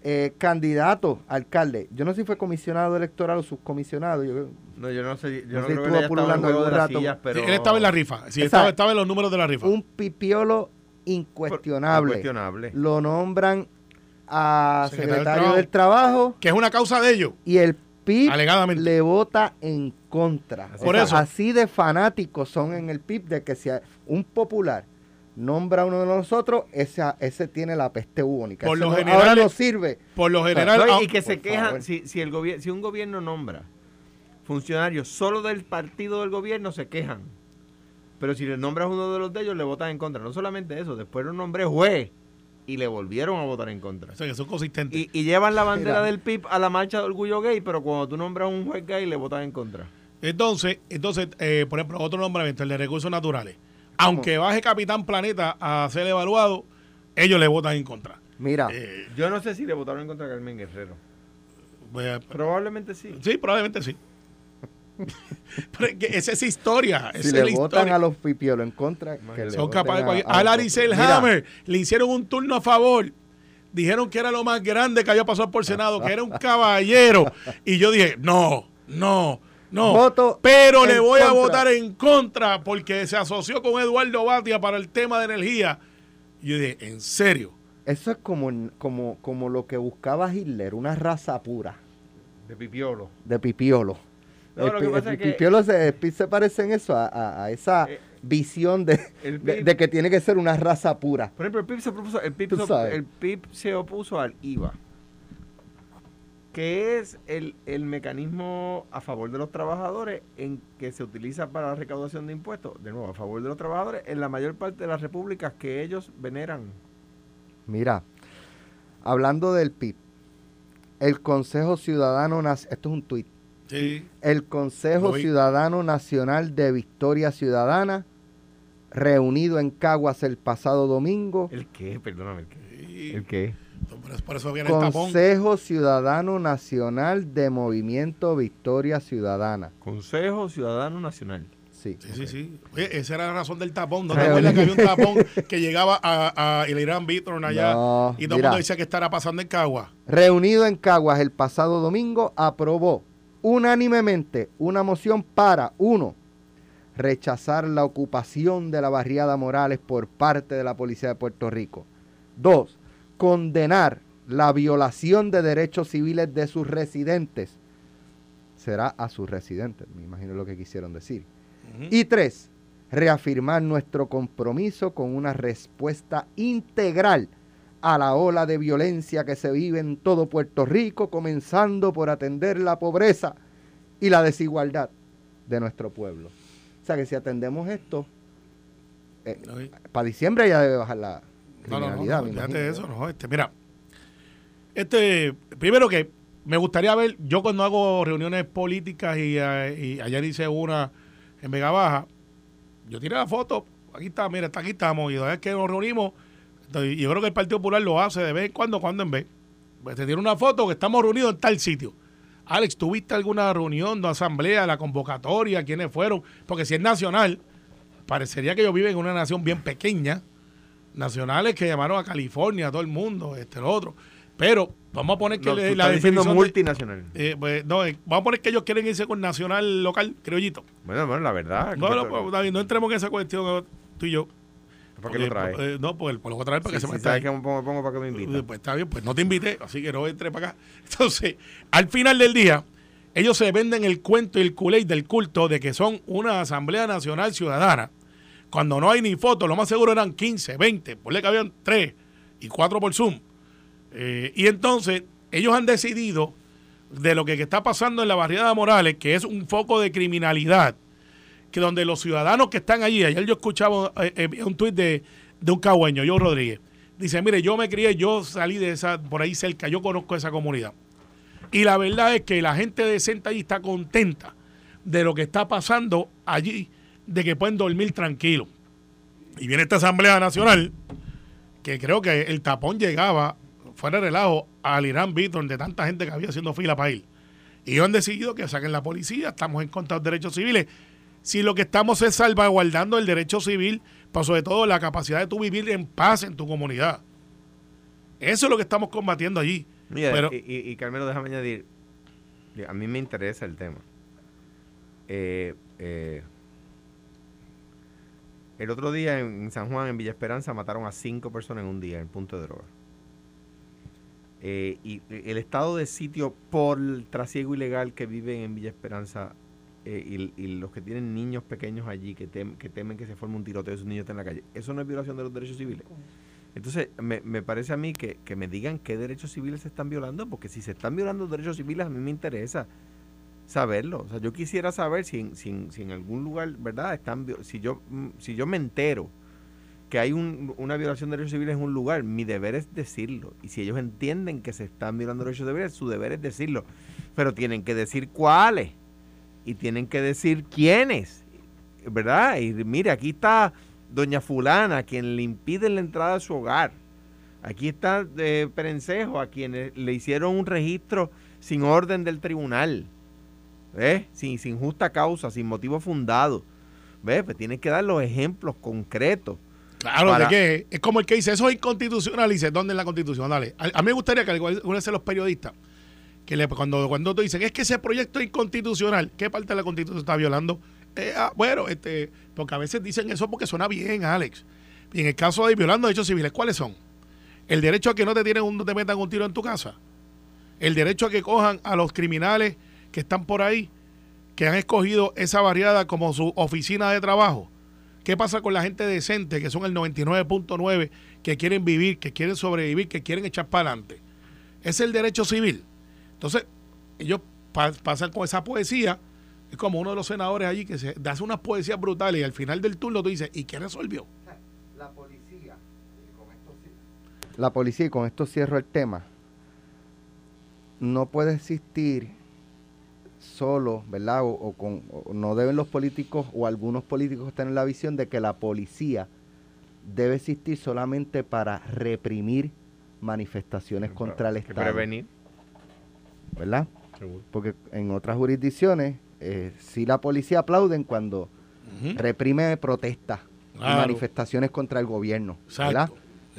eh, candidato a alcalde. Yo no sé si fue comisionado electoral o subcomisionado. Yo,
No, yo no sé, yo
No
no
sé si
creo que
estuvo
haya estado en el
pululando
juego de
algún
las
rato.
sillas, pero...
Sí, él estaba en la rifa. Sí, estaba, estaba en los números de la rifa.
un pipiolo incuestionable.
Incuestionable.
Lo nombran a
Secretario del
Trabajo
Que es una causa de ellos.
y el PIB
Alegadamente.
le vota en contra.
Así
Por
O sea,
eso.
Así de fanáticos son en el PIB de que si un popular nombra a uno de nosotros, ese, ese tiene la peste bubónica.
Por lo
no-
general
ahora no sirve.
Por lo general.
Y que se quejan, si, si, el gobier- si un gobierno nombra funcionarios solo del partido del gobierno, se quejan. Pero si le nombras uno de los de ellos, le votan en contra. No solamente eso, después lo nombré juez y le volvieron a votar en contra.
o sea, que son consistentes.
Y, y llevan la bandera
Mira.
del PIB a la marcha de orgullo gay, pero cuando tú nombras a un juez gay, le votan en contra.
Entonces, entonces eh, por ejemplo, otro nombramiento, el de recursos naturales. Aunque baje Capitán Planeta a ser evaluado, ellos le votan en contra.
Mira,
Eh,
Yo no sé si le votaron en contra a Carmen Guerrero.
pues,
Probablemente sí.
sí, probablemente sí. (laughs) Pero es que esa es historia.
si
es
le
la
votan
historia.
a los pipiolos en contra, que le
Son capaces de
a-
cualquier-
a. Mira,
Hammer le hicieron un turno a favor. Dijeron que era lo más grande que había pasado por Senado, que era un (laughs) caballero. Y yo dije, no, no, no.
Voto
pero le voy a votar en contra porque se asoció con Eduardo Batia para el tema de energía. Y yo dije, ¿en serio?
Eso es como, como, como lo que buscaba Hitler, una raza pura
De pipiolo.
de pipiolo.
No,
el
lo que
pi-
pasa
el
es que-
pipiolo se, se parece en eso, a, a- a esa
Eh,
visión de, de, que tiene que ser una raza pura.
Por ejemplo, el PIB se, propuso, el PIB se- el PIB se opuso al IVA, que es el, el mecanismo a favor de los trabajadores en que se utiliza para la recaudación de impuestos, de nuevo, a favor de los trabajadores, en la mayor parte de las repúblicas que ellos veneran.
Mira, hablando del PIB, el Consejo Ciudadano, Nac- esto es un tuit,
Sí.
el Consejo. Ciudadano Nacional de Victoria Ciudadana, reunido en Caguas el pasado domingo,
¿El qué? Perdóname, ¿el qué?
Sí.
¿El qué?
Por eso, viene el tapón.
Consejo Ciudadano Nacional de Movimiento Victoria Ciudadana.
Consejo Ciudadano Nacional.
Sí.
Sí, sí, sí. Oye, esa era la razón del tapón. ¿No te acuerdas que había un tapón que llegaba a, a el Irán Bitron allá
No,
y todo el mundo decía que estará pasando en Cagua?
Reunido en Caguas el pasado domingo, aprobó unánimemente una moción para, uno, rechazar la ocupación de la barriada Morales por parte de la Policía de Puerto Rico. Dos, condenar la violación de derechos civiles de sus residentes. Será a sus residentes, me imagino lo que quisieron decir. Y tres, reafirmar nuestro compromiso con una respuesta integral a la ola de violencia que se vive en todo Puerto Rico, comenzando por atender la pobreza y la desigualdad de nuestro pueblo. O sea que si atendemos esto,
Oye.
para diciembre ya debe bajar la
No, no, no,
criminalidad.
no,
me
eso, no, este, mira, este, primero que me gustaría ver, yo cuando hago reuniones políticas y, eh, y ayer hice una en Vega Baja, yo tiré la foto, aquí está, mira, está aquí estamos, y vez que nos reunimos, entonces, y yo creo que el Partido Popular lo hace de vez en cuando, cuando en vez, pues te tiene una foto que estamos reunidos en tal sitio. Alex, ¿tuviste alguna reunión de asamblea, la convocatoria, quiénes fueron? Porque si es nacional, parecería que ellos viven en una nación bien pequeña, nacionales que llamaron a California, a todo el mundo, este, lo otro. Pero vamos a poner que
No,
le- la definición de-
multinacional.
eh, pues, no, eh, vamos a poner que ellos quieren irse con nacional local, criollito.
Bueno, bueno, la verdad.
No,
que
no,
esto-
pues, David, no entremos en esa cuestión tú y yo.
¿Para qué lo traes?
eh, no, pues, pues lo voy a traer para
Sí,
que se
sí,
me
sabes que me pongo, pongo para que me invitas.
Pues está bien, pues no te invité, así que no entre para acá. (laughs) Entonces, al final del día, ellos se venden el cuento y el culé del culto de que son una Asamblea Nacional Ciudadana. Cuando no hay ni fotos, lo más seguro eran 15, 20, por que habían 3 y 4 por Zoom. Eh, y entonces, ellos han decidido de lo que está pasando en la barriada Morales, que es un foco de criminalidad, que donde los ciudadanos que están allí, ayer yo escuchaba eh, eh, un tuit de, de un cagüeño, yo Rodríguez, dice, mire, yo me crié, yo salí de esa, por ahí cerca, yo conozco esa comunidad. Y la verdad es que la gente decente allí está contenta de lo que está pasando allí, de que pueden dormir tranquilos. Y viene esta Asamblea Nacional, que creo que el tapón llegaba, fuera de relajo, al Irán Beat, donde tanta gente que había haciendo fila para ir. Y ellos han decidido que saquen la policía, estamos en contra de los derechos civiles. Si lo que estamos es salvaguardando el derecho civil, pero sobre todo la capacidad de tú vivir en paz en tu comunidad. Eso es lo que estamos combatiendo allí.
Mira,
Pero-
y, y- y, Carmelo, déjame añadir, a mí me interesa el tema. Eh, eh, el otro día en, San Juan, en Villa Esperanza, mataron a cinco personas en un día en punto de droga. Eh, y el estado de sitio por el trasiego ilegal que viven en Villa Esperanza eh, y, y los que tienen niños pequeños allí que, tem- que temen que se forme un tiroteo y sus niños en la calle, ¿eso no es violación de los derechos civiles? Entonces, me, me parece a mí que, que me digan qué derechos civiles se están violando, porque si se están violando los derechos civiles, a mí me interesa saberlo. O sea, yo quisiera saber si en, si algún lugar, ¿verdad? Están, si, yo, mm, si yo me entero que hay un- una violación de derechos civiles en un lugar, mi deber es decirlo. Y si ellos entienden que se están violando derechos civiles, su deber es decirlo. Pero tienen que decir cuáles. Y tienen que decir quiénes. ¿Verdad? Y mire, aquí está doña fulana, a quien le impiden la entrada a su hogar. Aquí está eh, Perencejo, a quien eh, le hicieron un registro sin orden del tribunal. ¿Ves? Sin, sin justa causa, sin motivo fundado. ¿Ves? Pues tienen que dar los ejemplos concretos.
Claro,
Para-
de que es como el que dice, eso es inconstitucional, y dice, ¿dónde en la constitución? Dale. A, a mí me gustaría que algunos de los periodistas, que le, cuando, cuando te dicen, es que ese proyecto es inconstitucional, ¿qué parte de la constitución está violando? Eh, ah, bueno, este, porque a veces dicen eso porque suena bien, Alex. Y en el caso de violando derechos civiles, ¿cuáles son? El derecho a que no te tienen un, no te metan un tiro en tu casa. El derecho a que cojan a los criminales que están por ahí, que han escogido esa barriada como su oficina de trabajo. ¿Qué pasa con la gente decente, que son el 99.9, que quieren vivir, que quieren sobrevivir, que quieren echar para adelante? Es el derecho civil. Entonces, ellos pa- pasan con esa poesía. Es como uno de los senadores allí que se hace unas poesías brutales y al final del turno tú dices, ¿y qué resolvió?
La policía, la policía, y con esto cierro el tema, no puede existir solo, ¿verdad? O, o con, o no deben los políticos o algunos políticos tener la visión de que la policía debe existir solamente para reprimir manifestaciones contra el
Que
Estado,
prevenir.
¿verdad? Porque en otras jurisdicciones eh, sí la policía aplauden cuando reprime protestas y manifestaciones contra el gobierno, ¿verdad?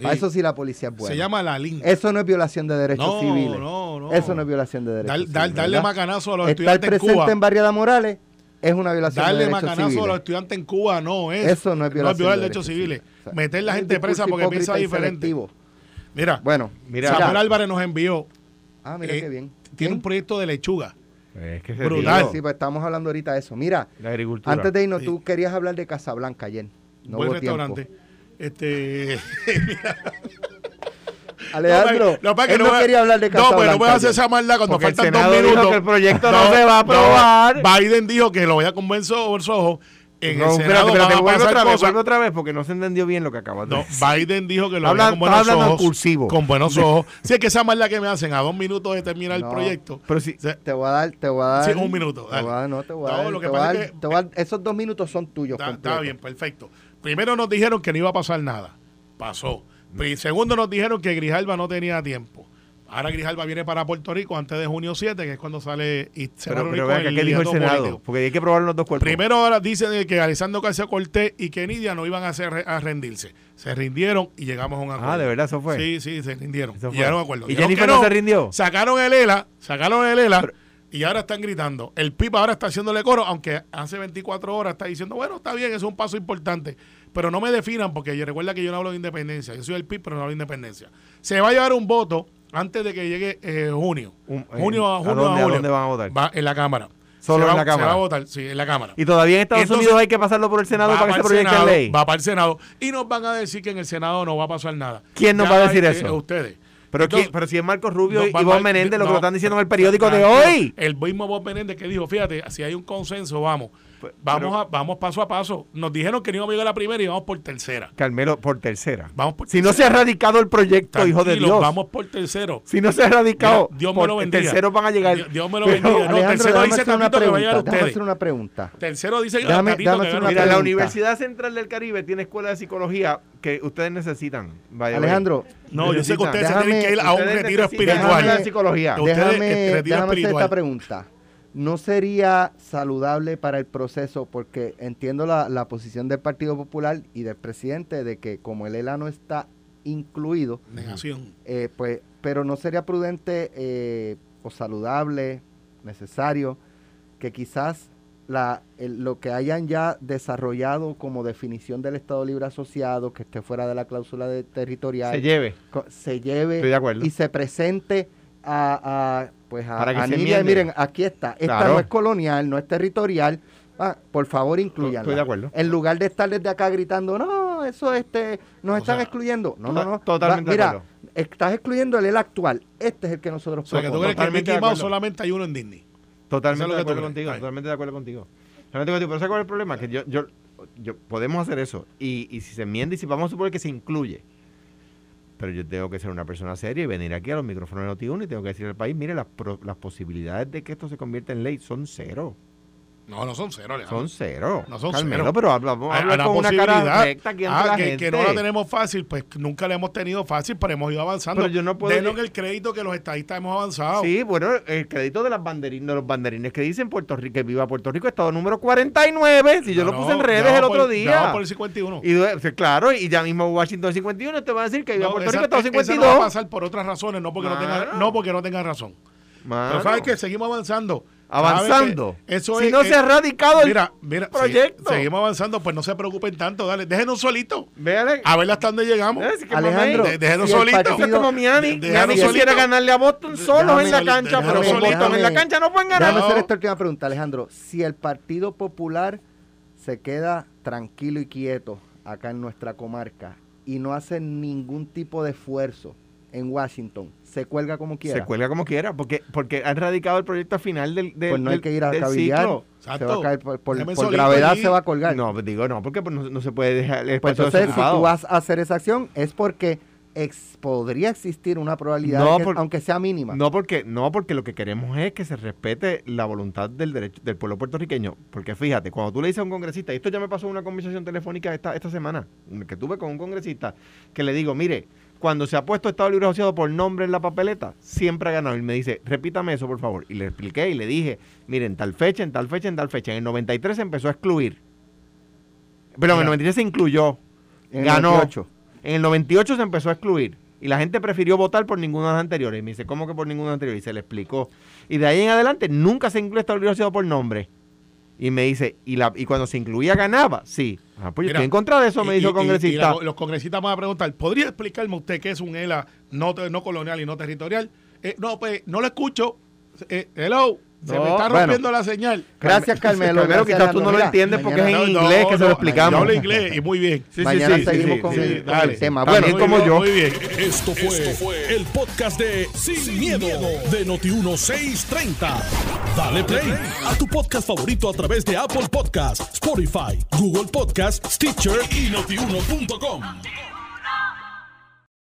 Para
Sí.
eso sí la policía es buena.
Se llama la LIN.
Eso no es violación de derechos
No,
civiles.
no, no.
Eso no es violación de derechos
Dar- dar-
civiles.
darle
¿verdad?
macanazo a los
Estar
estudiantes en
presente
Cuba.
en Barriada Morales es una violación de
Darle
derechos
macanazo
civiles.
a los estudiantes en Cuba no es.
Eso no es violación
violar
de
derechos
derechos
civiles.
civiles. O sea,
Meter la
es
gente presa porque piensa diferente.
selectivo.
Mira,
Bueno,
Mira,
Samuel
mira.
Álvarez nos envió.
Ah, mira
eh,
qué bien.
Tiene un proyecto de lechuga.
Es que
Brutal.
Sí, pues estamos hablando ahorita de eso. Mira,
La agricultura.
antes de irnos,
Sí.
tú querías hablar de Casablanca ayer. No
buen
hubo tiempo.
Este. (laughs)
Alejandro,
No, para que
él
no
no quería hablar de
No,
Casablanca.
pues no voy a hacer esa maldad cuando
Porque el
faltan dos
dijo
minutos.
que el proyecto no se va a aprobar.
Biden dijo que lo voy a convencer ojos. En
No,
el
espérate,
Senado
vuelve
pasar
otra vez, otra vez, porque no se entendió bien lo que acabas de
No,
decir.
Biden dijo que lo
Habla-
veía con buenos ojos.
cursivo.
Con buenos (laughs) ojos. Si es que esa maldad que me hacen a dos minutos de terminar
No.
el proyecto.
Pero si,
Te voy a dar, te voy a dar.
Sí, un minuto,
Te
dale.
voy a dar, no, te voy a
No,
dar. te voy a esos dos minutos son tuyos.
Está bien, perfecto. Primero nos dijeron que no iba a pasar nada. Pasó. Segundo nos dijeron que Grijalba no tenía tiempo. Ahora Grijalba viene para Puerto Rico antes de junio 7, que es cuando sale y se
pero, pero vea ¿qué dijo el Senado?
político.
Porque hay que probar los dos cuerpos.
Primero ahora dicen que Alessandro García Cortés y que Nidia no iban a, hacer, a rendirse. Se rindieron y llegamos a un acuerdo.
Ah, ¿de verdad eso fue?
Sí, sí, se rindieron. Llegaron a un acuerdo.
¿Y Jennifer no se rindió?
Sacaron el ELA, sacaron el ELA
Pero-
y ahora están gritando. El PIB ahora está haciéndole coro, aunque hace 24 horas está diciendo, bueno, está bien, es un paso importante. Pero no me definan porque yo- recuerda que yo no hablo de independencia. Yo soy el PIB, pero no hablo de independencia. Se va a llevar un voto antes de que llegue eh, junio.
Un-
junio a
¿a
junio
dónde- a
julio.
dónde van a votar?
Va en la Cámara.
Solo en la Cámara.
Se va a votar, sí, en la Cámara.
Y todavía en Estados
Entonces,
Unidos hay que pasarlo por el Senado para que se proyecte
Senado,
ley.
Va para el Senado. Y nos van a decir que en el Senado no va a pasar nada.
¿Quién nos
Ya
va a decir
hay-
eso?
eh, ustedes.
Pero,
Entonces,
¿quién- pero si es Marcos Rubio
no,
y
va-
Menéndez lo que lo están diciendo en el periódico de hoy.
El mismo Bob Menéndez que dijo, fíjate, si hay un consenso, vamos.
Pues,
Vamos,
pero-
a, vamos paso a paso. Nos dijeron que no íbamos a llegar a la primera y vamos por tercera.
Carmelo, por tercera.
Vamos por
Si no se ha radicado el proyecto, hijo de Dios.
Vamos por tercero.
Si no se ha radicado,
Mira, Dios me
por
lo bendiga.
tercero van a llegar.
Dios, Dios me lo
Pero,
bendiga. No,
Alejandro,
tercero
déjame
dice
una
Tatito que va a llegar
pregunta. Déjame
ustedes.
hacer una pregunta.
Tercero dice
Déjame- déjame
que
una
Mira, la
pregunta.
Universidad Central del Caribe tiene escuela de psicología que ustedes necesitan.
Alejandro,
No, yo sé que ustedes se
Déjame-
tienen que ir a un retiro espiritual.
escuela de psicología.
Déjame, déjame hacer esta pregunta. ¿No sería saludable para el proceso? Porque entiendo la, la posición del Partido Popular y del presidente de que como el ELA no está incluido.
Negación.
Eh, pues, pero no sería prudente eh, o saludable, necesario, que quizás la, el- lo que hayan ya desarrollado como definición del Estado Libre Asociado, que esté fuera de la cláusula de territorial,
Se lleve.
se lleve
Estoy de acuerdo.
y se presente a, a, pues a,
Para que
a Nidia, miren, aquí está, esta
Claro.
no es colonial, no es territorial, ah, por favor incluyanla.
Estoy de acuerdo.
En lugar de estar desde acá gritando, no, eso este, nos
O
están
sea,
excluyendo. No, no, no.
totalmente
Va-
de
mira,
acuerdo.
estás excluyendo el EL actual. Este es el que nosotros
O sea, que tú crees que
Totalmente
Mickey
de
Mouse
acuerdo.
solamente hay uno en Disney.
Totalmente de acuerdo contigo. Totalmente de acuerdo contigo. Totalmente contigo. Pero ¿sabes cuál es el problema? Que yo, yo, yo podemos hacer eso. Y, y si se enmienda y si vamos a suponer que se incluye. Pero yo tengo que ser una persona seria y venir aquí a los micrófonos de Noti1 y tengo que decirle al país, mire, las, las posibilidades de que esto se convierta en ley son cero.
No, no son cero, Alejandro.
Son cero.
No son
Carmelo,
cero.
pero habla, vamos a
Hay
hablar
una
con una cara recta aquí
Ah,
la
que,
gente.
que no la tenemos fácil, pues nunca la hemos tenido fácil, pero hemos ido avanzando.
Pero yo no puedo-
Denos el crédito que los estadistas hemos avanzado.
Sí, bueno, el crédito de las banderines, de los banderines que dicen Puerto Rico, que viva Puerto Rico, estado número 49, si yo lo puse en redes el
por-
otro día.
por el 51.
Y claro, y ya mismo Washington 51 te van a decir que viva Puerto
esa-
Rico, estado
esa no va a
52.
pasar por otras razones, no porque, no tenga, no porque no tengan razón.
Mano,
Pero sabes que seguimos avanzando.
Avanzando.
¿Sabes que Eso
si
es,
no
eh,
se ha radicado el
Mira, mira,
proyecto.
sí, seguimos avanzando, pues no se preocupen tanto, dale, déjenos solitos.
Véale.
A ver hasta dónde llegamos.
Es que
Alejandro,
de- déjenos
si el
solitos.
Eso es como Miami.
de-
Miami quisiera
solito.
ganarle a Boston solos
Déjame-
en la cancha,
déjame-
pero Boston en la cancha no pueden ganar.
Déjame hacer esta última pregunta, Alejandro. Si el Partido Popular se queda tranquilo y quieto acá en nuestra comarca y no hace ningún tipo de esfuerzo en Washington, se cuelga como quiera.
Se cuelga como quiera, porque, porque han radicado el proyecto al final del, del
pues no hay que ir a cabillar. Se va a caer por, gravedad
allí.
se va a colgar.
No, pues digo no, porque pues no, no se puede dejar el
pues entonces, si tú vas a hacer esa acción, es porque ex- podría existir una probabilidad,
No,
de que-
por-
aunque sea mínima.
No porque, no, porque lo que queremos es que se respete la voluntad del derecho del pueblo puertorriqueño. Porque fíjate, cuando tú le dices a un congresista, y esto ya me pasó en una conversación telefónica esta, esta semana, que tuve con un congresista, que le digo, mire, cuando se ha puesto Estado Libre Asociado por nombre en la papeleta, siempre ha ganado. Y me dice, repítame eso, por favor. Y le expliqué y le dije, miren, tal fecha, en tal fecha, en tal fecha. En el 93 se empezó a excluir. Pero en el
Ya.
93 se incluyó.
En
ganó.
98.
En el 98 se empezó a excluir y la gente prefirió votar por ninguna de las anteriores. Y me dice, ¿cómo que por ninguna de las anteriores? Y se le explicó. Y de ahí en adelante nunca se incluye Estado Libre Asociado por nombre. Y me dice, ¿y, la, y cuando se incluía ganaba? Sí. Ah, pues yo
Mira,
estoy en contra de eso, me
Y-
dijo
y-
congresista.
y la- los congresistas van a preguntar, ¿podría explicarme usted qué es un ELA no, no colonial y no territorial? Eh, no, pues no lo escucho. Eh, hello, se
No,
me está
bueno.
rompiendo la señal.
Gracias, Carmelo.
Carmelo, quizás tú no lo entiendes porque es en
mañana-
inglés que se lo
no,
explicamos.
Yo hablo inglés y muy bien.
Sí, sí,
Mañana
sí, sí,
seguimos
sí,
con,
sí,
el, con
dale.
el tema.
También
Bueno,
Muy
como
bien,
yo.
Muy bien.
Esto fue, el podcast de Sin, miedo, de Noti1630. Dale play a tu podcast favorito a través de Apple Podcasts, Spotify, Google Podcasts, Stitcher y notiuno.com.